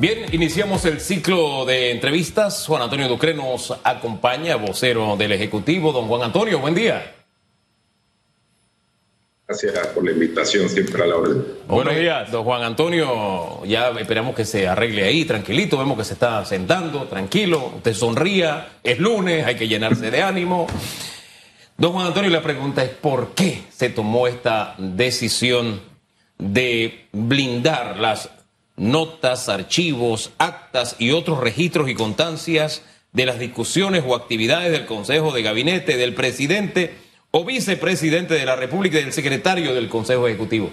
Bien, iniciamos el ciclo de entrevistas. Juan Antonio Ducre nos acompaña, vocero del Ejecutivo. Don Juan Antonio, buen día. Gracias por la invitación, siempre a la orden. Buenos días, don Juan Antonio. Ya esperamos que se arregle ahí, tranquilito. Vemos que se está sentando, tranquilo. Usted sonría, es lunes, hay que llenarse de ánimo. Don Juan Antonio, la pregunta es: ¿por qué se tomó esta decisión de blindar las notas, archivos, actas y otros registros y constancias de las discusiones o actividades del Consejo de Gabinete del presidente? o vicepresidente de la República y del secretario del Consejo Ejecutivo.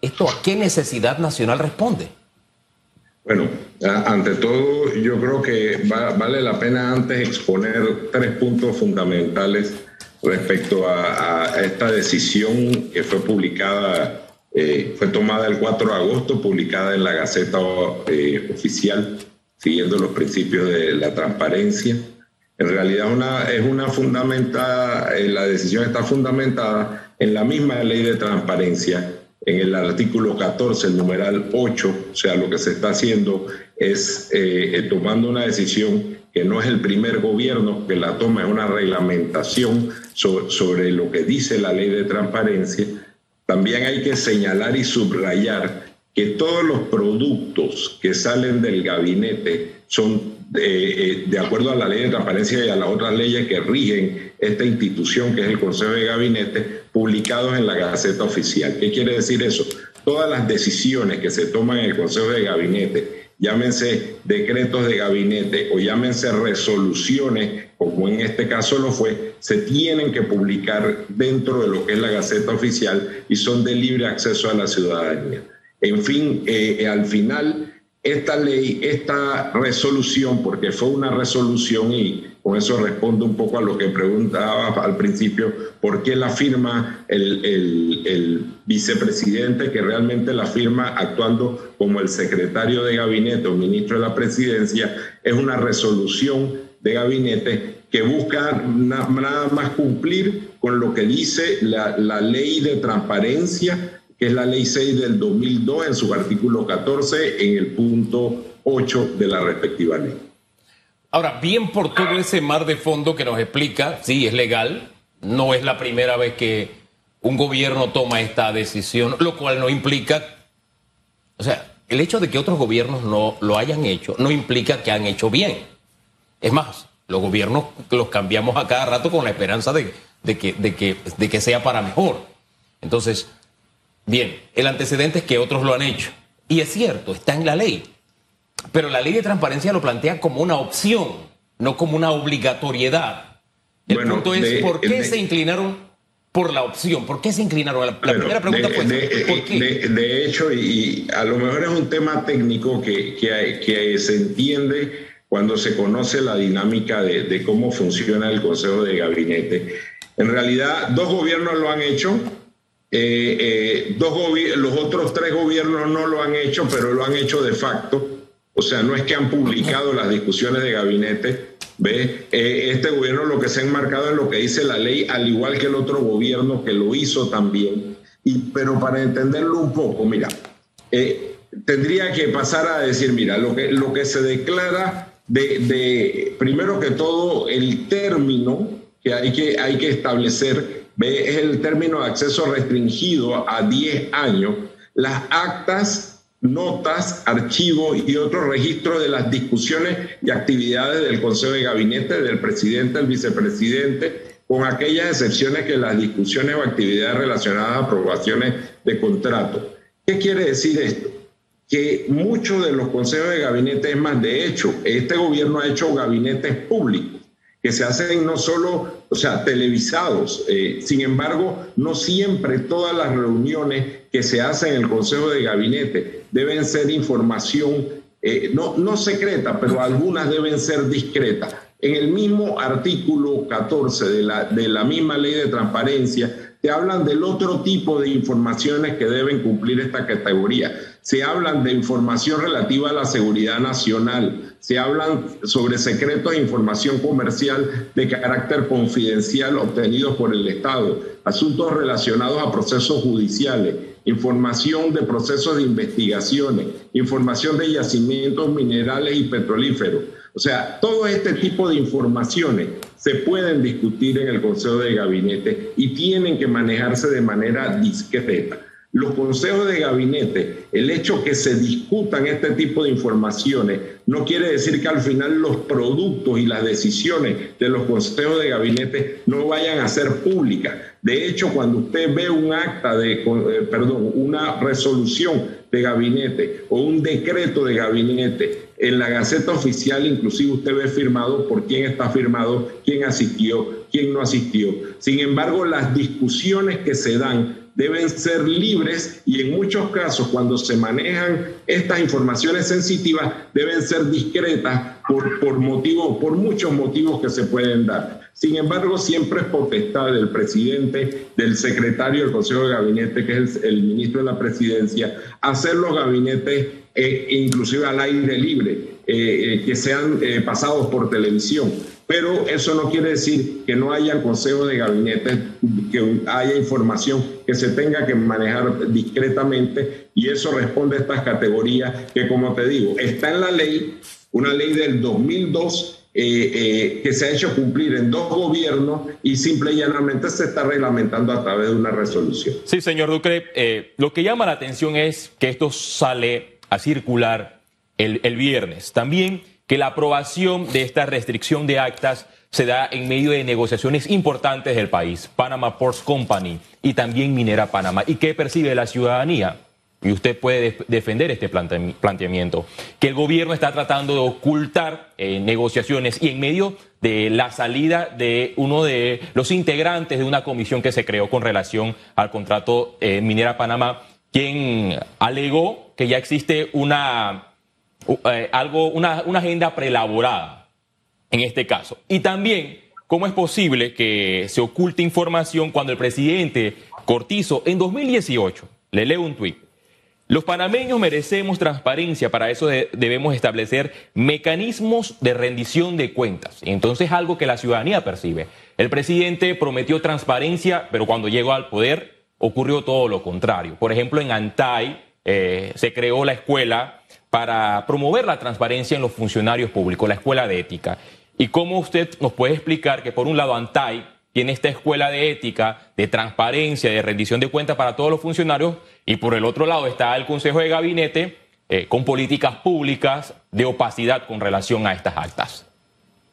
¿Esto a qué necesidad nacional responde? Bueno, ante todo yo creo que vale la pena antes exponer tres puntos fundamentales respecto a, esta decisión que fue publicada, eh, fue tomada el 4 de agosto, publicada en la Gaceta eh, Oficial, siguiendo los principios de la transparencia en realidad una, es una fundamentada, eh, la decisión está fundamentada en la misma ley de transparencia, en el artículo 14, el numeral 8, o sea, lo que se está haciendo es eh, eh, tomando una decisión que no es el primer gobierno que la toma, es una reglamentación sobre, sobre lo que dice la ley de transparencia. También hay que señalar y subrayar que todos los productos que salen del gabinete son eh, de acuerdo a la ley de transparencia y a las otras leyes que rigen esta institución que es el Consejo de Gabinete, publicados en la Gaceta Oficial. ¿Qué quiere decir eso? Todas las decisiones que se toman en el Consejo de Gabinete, llámense decretos de gabinete o llámense resoluciones, como en este caso lo fue, se tienen que publicar dentro de lo que es la Gaceta Oficial y son de libre acceso a la ciudadanía. En fin, eh, al final esta ley, esta resolución, porque fue una resolución y con eso respondo un poco a lo que preguntaba al principio, ¿por qué la firma el, vicepresidente que realmente la firma actuando como el secretario de gabinete o ministro de la presidencia? Es una resolución de gabinete que busca nada más cumplir con lo que dice la, la ley de transparencia que es la ley 6 del 2002 en su artículo 14 en el punto 8 de la respectiva ley. Ahora, bien por todo ese mar de fondo que nos explica, sí, es legal, no es la primera vez que un gobierno toma esta decisión, lo cual no implica, o sea, el hecho de que otros gobiernos no lo hayan hecho no implica que han hecho bien. Es más, los gobiernos los cambiamos a cada rato con la esperanza de, que, de, que, de que sea para mejor. Entonces, Bien, el antecedente es que otros lo han hecho. Y es cierto, está en la ley. Pero la ley de transparencia lo plantea como una opción, no como una obligatoriedad. El punto es, ¿por qué se inclinaron por la opción? ¿Por qué se inclinaron? La, primera pregunta fue, ¿por qué? De, hecho, y a lo mejor es un tema técnico que, que, se entiende cuando se conoce la dinámica de, de cómo funciona el Consejo de Gabinete. En realidad, dos gobiernos lo han hecho, eh, eh, dos los otros tres gobiernos no lo han hecho, pero lo han hecho de facto. O sea, no es que han publicado las discusiones de gabinete. ¿ve? Eh, este gobierno lo que se ha enmarcado en lo que dice la ley, al igual que el otro gobierno que lo hizo también. Y, pero para entenderlo un poco, mira, tendría que pasar a decir, mira, lo que, lo que se declara de, primero que todo, el término que hay que, hay que establecer es el término de acceso restringido a 10 años, las actas, notas, archivos y otros registros de las discusiones y actividades del Consejo de Gabinete, del presidente, del vicepresidente, con aquellas excepciones que las discusiones o actividades relacionadas a aprobaciones de contrato. ¿Qué quiere decir esto? Que muchos de los consejos de gabinete, es más, de hecho, este gobierno ha hecho gabinetes públicos que se hacen no solo, o sea, televisados. Eh, sin embargo, no siempre todas las reuniones que se hacen en el Consejo de Gabinete deben ser información, eh, no, no secreta, pero algunas deben ser discretas. En el mismo artículo 14 de la, de la misma ley de transparencia, te hablan del otro tipo de informaciones que deben cumplir esta categoría. Se hablan de información relativa a la seguridad nacional, se hablan sobre secretos de información comercial de carácter confidencial obtenidos por el Estado, asuntos relacionados a procesos judiciales, información de procesos de investigaciones, información de yacimientos minerales y petrolíferos. O sea, todo este tipo de informaciones se pueden discutir en el Consejo de Gabinete y tienen que manejarse de manera discreta los consejos de gabinete, el hecho que se discutan este tipo de informaciones, no quiere decir que al final los productos y las decisiones de los consejos de gabinete no vayan a ser públicas. De hecho, cuando usted ve un acta de, eh, perdón, una resolución de gabinete o un decreto de gabinete en la Gaceta Oficial, inclusive usted ve firmado por quién está firmado, quién asistió, quién no asistió. Sin embargo, las discusiones que se dan deben ser libres y en muchos casos cuando se manejan estas informaciones sensitivas deben ser discretas por, por motivos, por muchos motivos que se pueden dar. Sin embargo, siempre es potestad del presidente, del secretario del Consejo de Gabinete, que es el, ministro de la Presidencia, hacer los gabinetes eh, inclusive al aire libre, eh, eh, que sean pasados por televisión pero eso no quiere decir que no haya consejo de gabinete, que haya información que se tenga que manejar discretamente y eso responde a estas categorías que, como te digo, está en la ley, una ley del 2002 eh, eh, que se ha hecho cumplir en dos gobiernos y simple y llanamente se está reglamentando a través de una resolución. Sí, señor Ducre, eh, lo que llama la atención es que esto sale a circular el, el viernes. También que la aprobación de esta restricción de actas se da en medio de negociaciones importantes del país, Panama Ports Company y también Minera Panamá. ¿Y qué percibe la ciudadanía? Y usted puede defender este planteamiento, que el gobierno está tratando de ocultar eh, negociaciones y en medio de la salida de uno de los integrantes de una comisión que se creó con relación al contrato eh, Minera Panamá, quien alegó que ya existe una eh, algo, una, una agenda preelaborada en este caso. Y también, ¿cómo es posible que se oculte información cuando el presidente Cortizo en 2018, le leo un tuit, los panameños merecemos transparencia, para eso debemos establecer mecanismos de rendición de cuentas. Entonces algo que la ciudadanía percibe. El presidente prometió transparencia, pero cuando llegó al poder ocurrió todo lo contrario. Por ejemplo, en Antay eh, se creó la escuela para promover la transparencia en los funcionarios públicos, la escuela de ética. ¿Y cómo usted nos puede explicar que por un lado ANTAI tiene esta escuela de ética, de transparencia, de rendición de cuentas para todos los funcionarios, y por el otro lado está el Consejo de Gabinete eh, con políticas públicas de opacidad con relación a estas actas?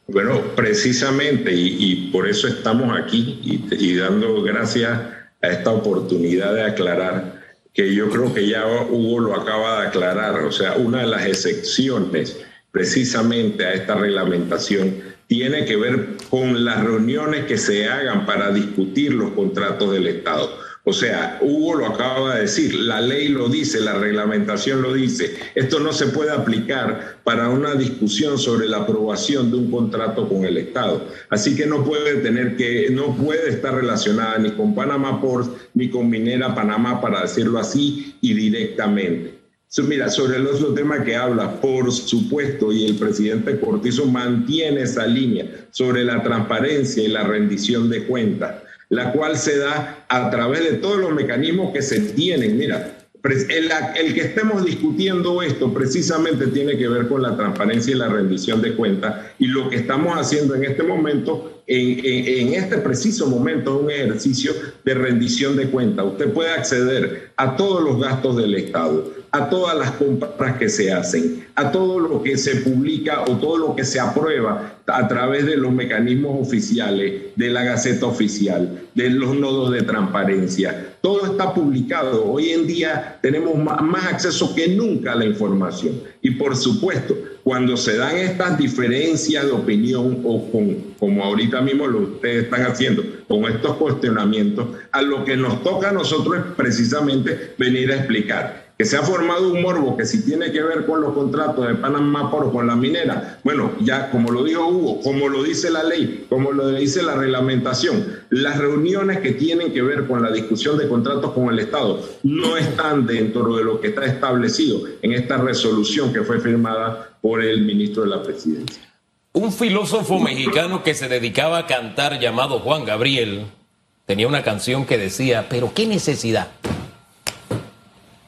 Bueno, precisamente, y, por eso estamos aquí y dando gracias a esta oportunidad de aclarar que yo creo que ya Hugo lo acaba de aclarar, o sea, una de las excepciones precisamente a esta reglamentación tiene que ver con las reuniones que se hagan para discutir los contratos del Estado. O sea, Hugo lo acaba de decir, la ley lo dice, la reglamentación lo dice. Esto no se puede aplicar para una discusión sobre la aprobación de un contrato con el Estado. Así que no puede tener que, no puede estar relacionada ni con Panamá Ports ni con Minera Panamá, para decirlo así y directamente. Mira, sobre el otro tema que habla, por supuesto, y el presidente Cortizo mantiene esa línea sobre la transparencia y la rendición de cuentas la cual se da a través de todos los mecanismos que se tienen. Mira, el, que estemos discutiendo esto precisamente tiene que ver con la transparencia y la rendición de cuentas y lo que estamos haciendo en este momento, en, este preciso momento, es un ejercicio de rendición de cuentas. Usted puede acceder a todos los gastos del Estado a todas las compras que se hacen, a todo lo que se publica o todo lo que se aprueba a través de los mecanismos oficiales, de la Gaceta Oficial, de los nodos de transparencia. Todo está publicado. Hoy en día tenemos más acceso que nunca a la información. Y por supuesto, cuando se dan estas diferencias de opinión o con, como ahorita mismo lo ustedes están haciendo, con estos cuestionamientos, a lo que nos toca a nosotros es precisamente venir a explicar se ha formado un morbo que si tiene que ver con los contratos de Panamá por con la minera, bueno, ya como lo dijo Hugo, como lo dice la ley, como lo dice la reglamentación, las reuniones que tienen que ver con la discusión de contratos con el Estado no están dentro de lo que está establecido en esta resolución que fue firmada por el ministro de la Presidencia. Un filósofo mexicano que se dedicaba a cantar llamado Juan Gabriel tenía una canción que decía, pero qué necesidad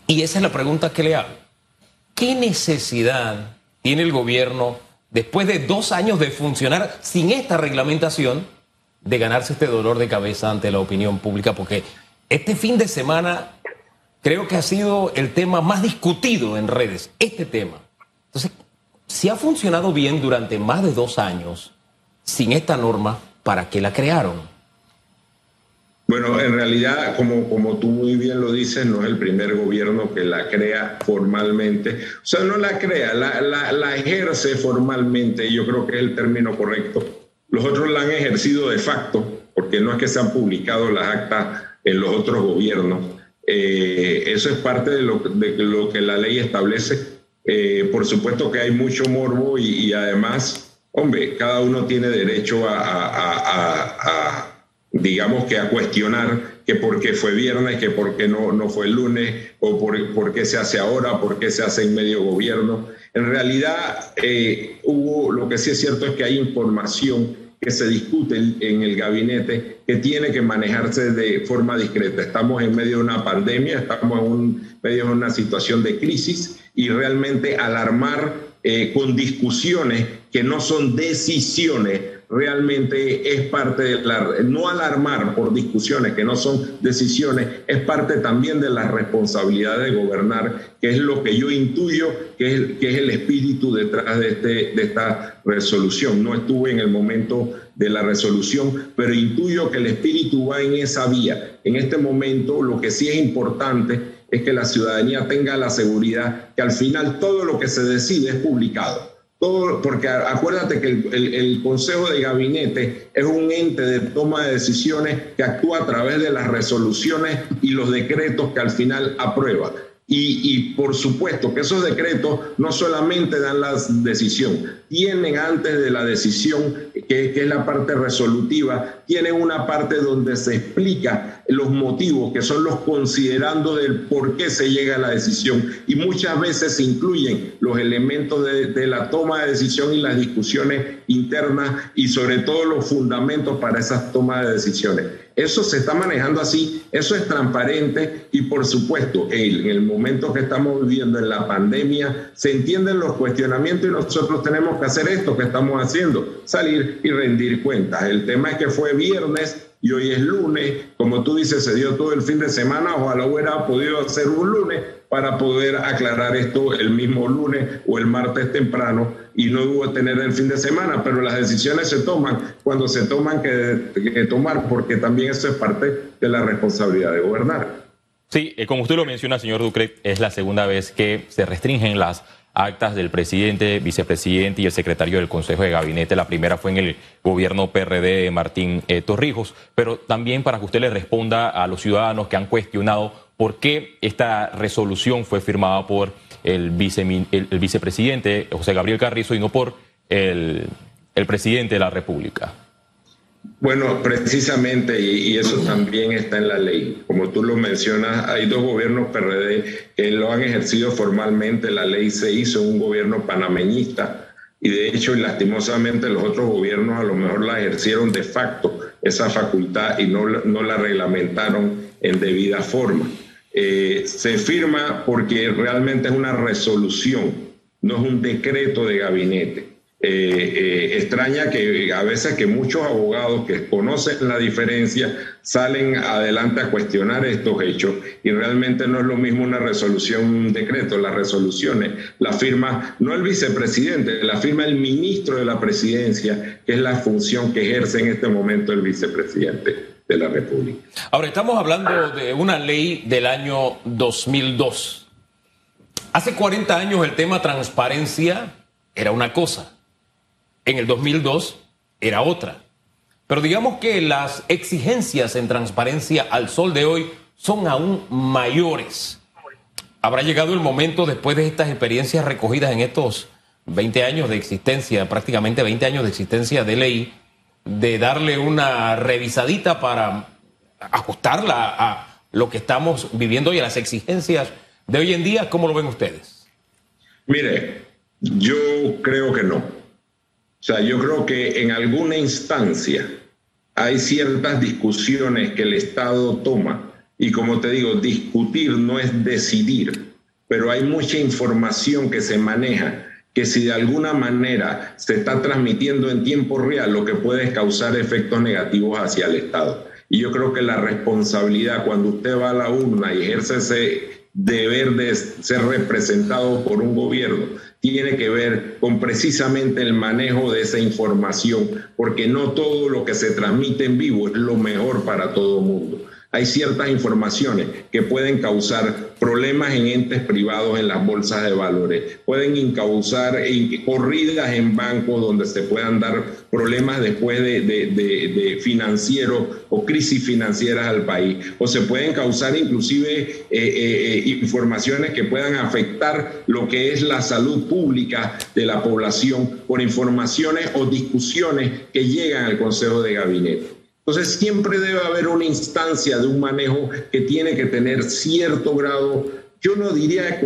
Y esa es la pregunta que le hago. ¿Qué necesidad tiene el gobierno, después de dos años de funcionar sin esta reglamentación, de ganarse este dolor de cabeza ante la opinión pública? Porque este fin de semana creo que ha sido el tema más discutido en redes, este tema. Entonces, si ha funcionado bien durante más de dos años sin esta norma, ¿para qué la crearon? Bueno, en realidad, como, como tú muy bien lo dices, no es el primer gobierno que la crea formalmente. O sea, no la crea, la, la, ejerce formalmente, yo creo que es el término correcto. Los otros la han ejercido de facto, porque no es que se han publicado las actas en los otros gobiernos. Eh, eso es parte de lo, de lo, que la ley establece. Eh, por supuesto que hay mucho morbo y, además, hombre, cada uno tiene derecho a, a digamos que a cuestionar que por qué fue viernes, que por qué no, no fue lunes, o por, por qué se hace ahora, por qué se hace en medio gobierno. En realidad, eh, hubo, lo que sí es cierto es que hay información que se discute en el gabinete que tiene que manejarse de forma discreta. Estamos en medio de una pandemia, estamos en medio de una situación de crisis y realmente alarmar eh, con discusiones que no son decisiones realmente es parte de no alarmar por discusiones que no son decisiones, es parte también de la responsabilidad de gobernar, que es lo que yo intuyo que es, que es el espíritu detrás de, este, de esta resolución. No estuve en el momento de la resolución, pero intuyo que el espíritu va en esa vía. En este momento lo que sí es importante es que la ciudadanía tenga la seguridad que al final todo lo que se decide es publicado porque acuérdate que el, Consejo de Gabinete es un ente de toma de decisiones que actúa a través de las resoluciones y los decretos que al final aprueba. Y, por supuesto que esos decretos no solamente dan la decisión, tienen antes de la decisión, que, es la parte resolutiva, tienen una parte donde se explica los motivos, que son los considerando del por qué se llega a la decisión. Y muchas veces incluyen los elementos de, de la toma de decisión y las discusiones internas y sobre todo los fundamentos para esas tomas de decisiones. Eso se está manejando así, eso es transparente y por supuesto en el momento que estamos viviendo en la pandemia se entienden los cuestionamientos y nosotros tenemos que hacer esto que estamos haciendo, salir y rendir cuentas. El tema es que fue viernes y hoy es lunes, como tú dices, se dio todo el fin de semana, ojalá hubiera podido hacer un lunes, para poder aclarar esto el mismo lunes o el martes temprano y no hubo tener el fin de semana, pero las decisiones se toman cuando se toman que, tomar, porque también eso es parte de la responsabilidad de gobernar. Sí, eh, como usted lo menciona, señor Ducre, es la segunda vez que se restringen las actas del presidente, vicepresidente y el secretario del Consejo de Gabinete. La primera fue en el gobierno PRD de Martín eh, Torrijos, pero también para que usted le responda a los ciudadanos que han cuestionado por qué esta resolución fue firmada por el, vicepresidente José Gabriel Carrizo y no por el, presidente de la República. Bueno, precisamente, y, eso también está en la ley. Como tú lo mencionas, hay dos gobiernos PRD que lo han ejercido formalmente. La ley se hizo un gobierno panameñista y de hecho, lastimosamente, los otros gobiernos a lo mejor la ejercieron de facto esa facultad y no, no la reglamentaron en debida forma. Eh, se firma porque realmente es una resolución, no es un decreto de gabinete. Eh, eh, extraña que a veces que muchos abogados que conocen la diferencia salen adelante a cuestionar estos hechos y realmente no es lo mismo una resolución, un decreto, las resoluciones la firma no el vicepresidente, la firma el ministro de la presidencia, que es la función que ejerce en este momento el vicepresidente de la República. Ahora, estamos hablando de una ley del año 2002. Hace 40 años el tema transparencia era una cosa. En el 2002 era otra. Pero digamos que las exigencias en transparencia al sol de hoy son aún mayores. Habrá llegado el momento, después de estas experiencias recogidas en estos 20 años de existencia, prácticamente 20 años de existencia de ley, de darle una revisadita para ajustarla a lo que estamos viviendo y a las exigencias de hoy en día? ¿Cómo lo ven ustedes? Mire, yo creo que no. O sea, yo creo que en alguna instancia hay ciertas discusiones que el Estado toma Y como te digo, discutir no es decidir, pero hay mucha información que se maneja que si de alguna manera se está transmitiendo en tiempo real, lo que puede causar efectos negativos hacia el Estado. Y yo creo que la responsabilidad cuando usted va a la urna y ejerce ese deber de ser representado por un gobierno tiene que ver con precisamente el manejo de esa información, porque no todo lo que se transmite en vivo es lo mejor para todo el mundo hay ciertas informaciones que pueden causar problemas en entes privados en las bolsas de valores, pueden causar corridas en bancos donde se puedan dar problemas después de, de, financieros o crisis financieras al país, o se pueden causar inclusive eh, eh, eh, informaciones que puedan afectar lo que es la salud pública de la población por informaciones o discusiones que llegan al Consejo de Gabinete. Entonces siempre debe haber una instancia de un manejo que tiene que tener cierto grado, yo no diría de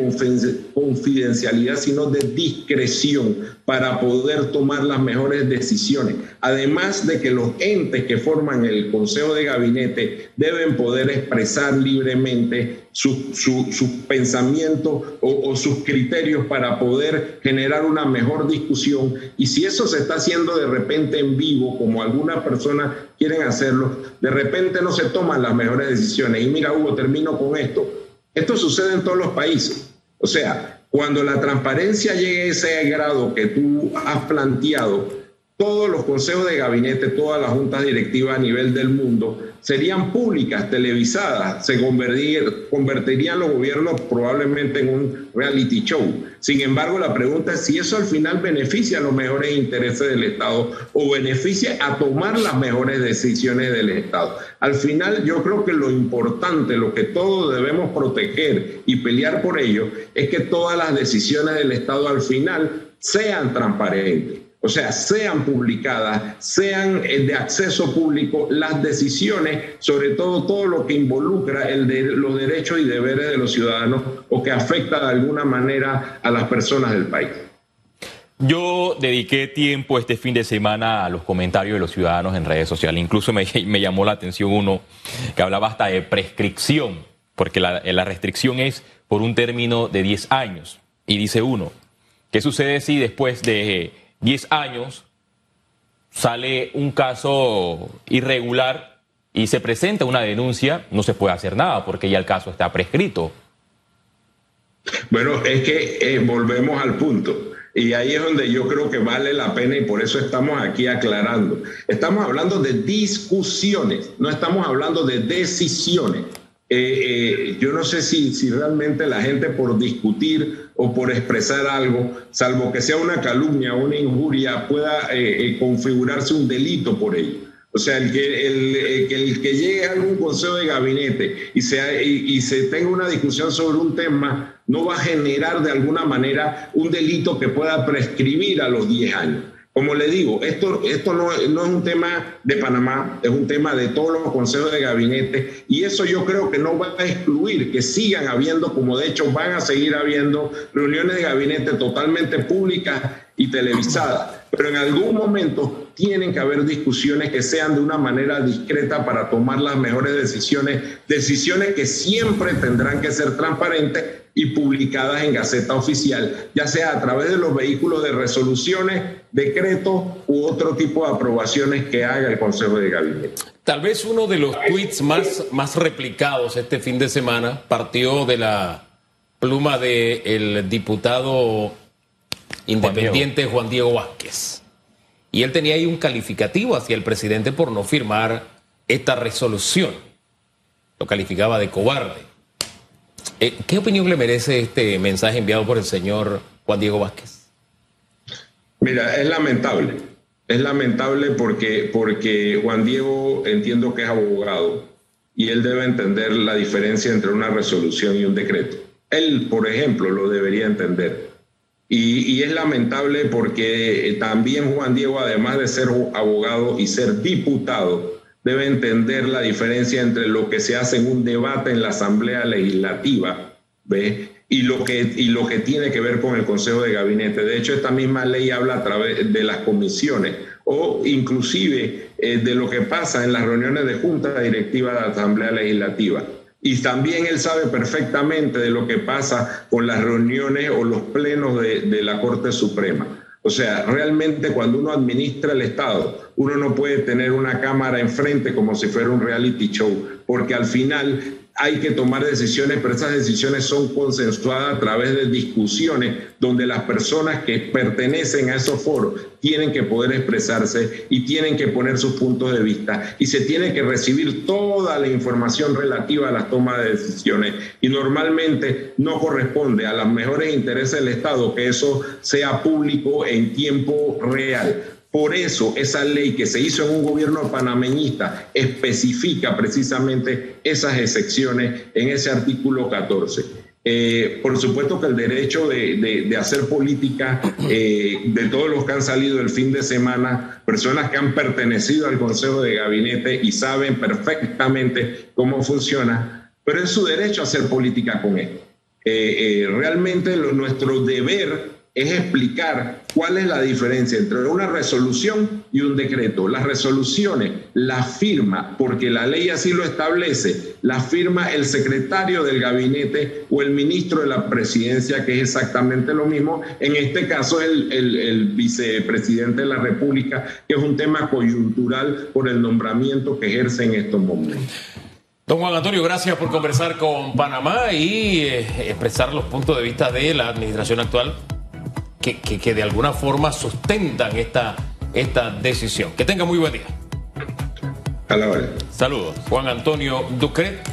confidencialidad, sino de discreción para poder tomar las mejores decisiones. Además de que los entes que forman el Consejo de Gabinete deben poder expresar libremente sus su, pensamientos o, sus criterios para poder generar una mejor discusión. Y si eso se está haciendo de repente en vivo, como algunas personas quieren hacerlo, de repente no se toman las mejores decisiones. Y mira, Hugo, termino con esto. Esto sucede en todos los países. O sea, cuando la transparencia llegue a ese grado que tú has planteado, todos los consejos de gabinete, todas las juntas directivas a nivel del mundo serían públicas, televisadas, se convertirían los gobiernos probablemente en un reality show. Sin embargo, la pregunta es si eso al final beneficia a los mejores intereses del Estado o beneficia a tomar las mejores decisiones del Estado. Al final, yo creo que lo importante, lo que todos debemos proteger y pelear por ello, es que todas las decisiones del Estado al final sean transparentes o sea, sean publicadas, sean eh, de acceso público las decisiones, sobre todo todo lo que involucra los derechos y deberes de los ciudadanos o que afecta de alguna manera a las personas del país. Yo dediqué tiempo este fin de semana a los comentarios de los ciudadanos en redes sociales. Incluso me, llamó la atención uno que hablaba hasta de prescripción, porque la, la restricción es por un término de 10 años. Y dice uno, ¿qué sucede si después de 10 años sale un caso irregular y se presenta una denuncia, no se puede hacer nada porque ya el caso está prescrito. Bueno, es que eh, volvemos al punto. Y ahí es donde yo creo que vale la pena y por eso estamos aquí aclarando. Estamos hablando de discusiones, no estamos hablando de decisiones. Eh, eh, yo no sé si, si realmente la gente por discutir o por expresar algo, salvo que sea una calumnia o una injuria, pueda eh, configurarse un delito por ello. O sea, el que, el, que llegue a algún consejo de gabinete y, sea, y, se tenga una discusión sobre un tema, no va a generar de alguna manera un delito que pueda prescribir a los 10 años. Como le digo, esto, esto no, es un tema de Panamá, es un tema de todos los consejos de gabinete y eso yo creo que no va a excluir que sigan habiendo, como de hecho van a seguir habiendo reuniones de gabinete totalmente públicas y televisadas. Pero en algún momento tienen que haber discusiones que sean de una manera discreta para tomar las mejores decisiones, decisiones que siempre tendrán que ser transparentes y publicadas en Gaceta Oficial, ya sea a través de los vehículos de resoluciones, decretos u otro tipo de aprobaciones que haga el Consejo de Gabinete. Tal vez uno de los tweets más, más replicados este fin de semana partió de la pluma del diputado independiente Juan Diego. Vázquez. Y él tenía ahí un calificativo hacia el presidente por no firmar esta resolución. Lo calificaba de cobarde. Eh, ¿Qué opinión le merece este mensaje enviado por el señor Juan Diego Vázquez? Mira, es lamentable. Es lamentable porque, porque Juan Diego entiendo que es abogado y él debe entender la diferencia entre una resolución y un decreto. Él, por ejemplo, lo debería entender. Y, y, es lamentable porque también Juan Diego, además de ser abogado y ser diputado, debe entender la diferencia entre lo que se hace en un debate en la Asamblea Legislativa ¿ve? Y, lo que, y lo que tiene que ver con el Consejo de Gabinete. De hecho, esta misma ley habla a través de las comisiones o inclusive eh, de lo que pasa en las reuniones de junta directiva de la Asamblea Legislativa. y también él sabe perfectamente de lo que pasa con las reuniones o los plenos de, de la Corte Suprema. O sea, realmente cuando uno administra el Estado, uno no puede tener una cámara enfrente como si fuera un reality show, porque al final hay que tomar decisiones, pero esas decisiones son consensuadas a través de discusiones donde las personas que pertenecen a esos foros tienen que poder expresarse y tienen que poner sus puntos de vista y se tiene que recibir toda la información relativa a la toma de decisiones y normalmente no corresponde a los mejores intereses del Estado que eso sea público en tiempo real. Por eso esa ley que se hizo en un gobierno panameñista especifica precisamente esas excepciones en ese artículo 14. Eh, por supuesto que el derecho de, hacer política eh, de todos los que han salido el fin de semana, personas que han pertenecido al Consejo de Gabinete y saben perfectamente cómo funciona, pero es su derecho hacer política con esto. Eh, realmente nuestro deber es explicar cuál es la diferencia entre una resolución y un decreto. Las resoluciones las firma, porque la ley así lo establece, la firma el secretario del gabinete o el ministro de la presidencia, que es exactamente lo mismo. En este caso, el, el vicepresidente de la República, que es un tema coyuntural por el nombramiento que ejerce en estos momentos. Don Juan Antonio, gracias por conversar con Panamá y eh, expresar los puntos de vista de la administración actual que, de alguna forma sustentan esta, esta decisión. Que tenga muy buen día. A la Saludos. Juan Antonio Ducret.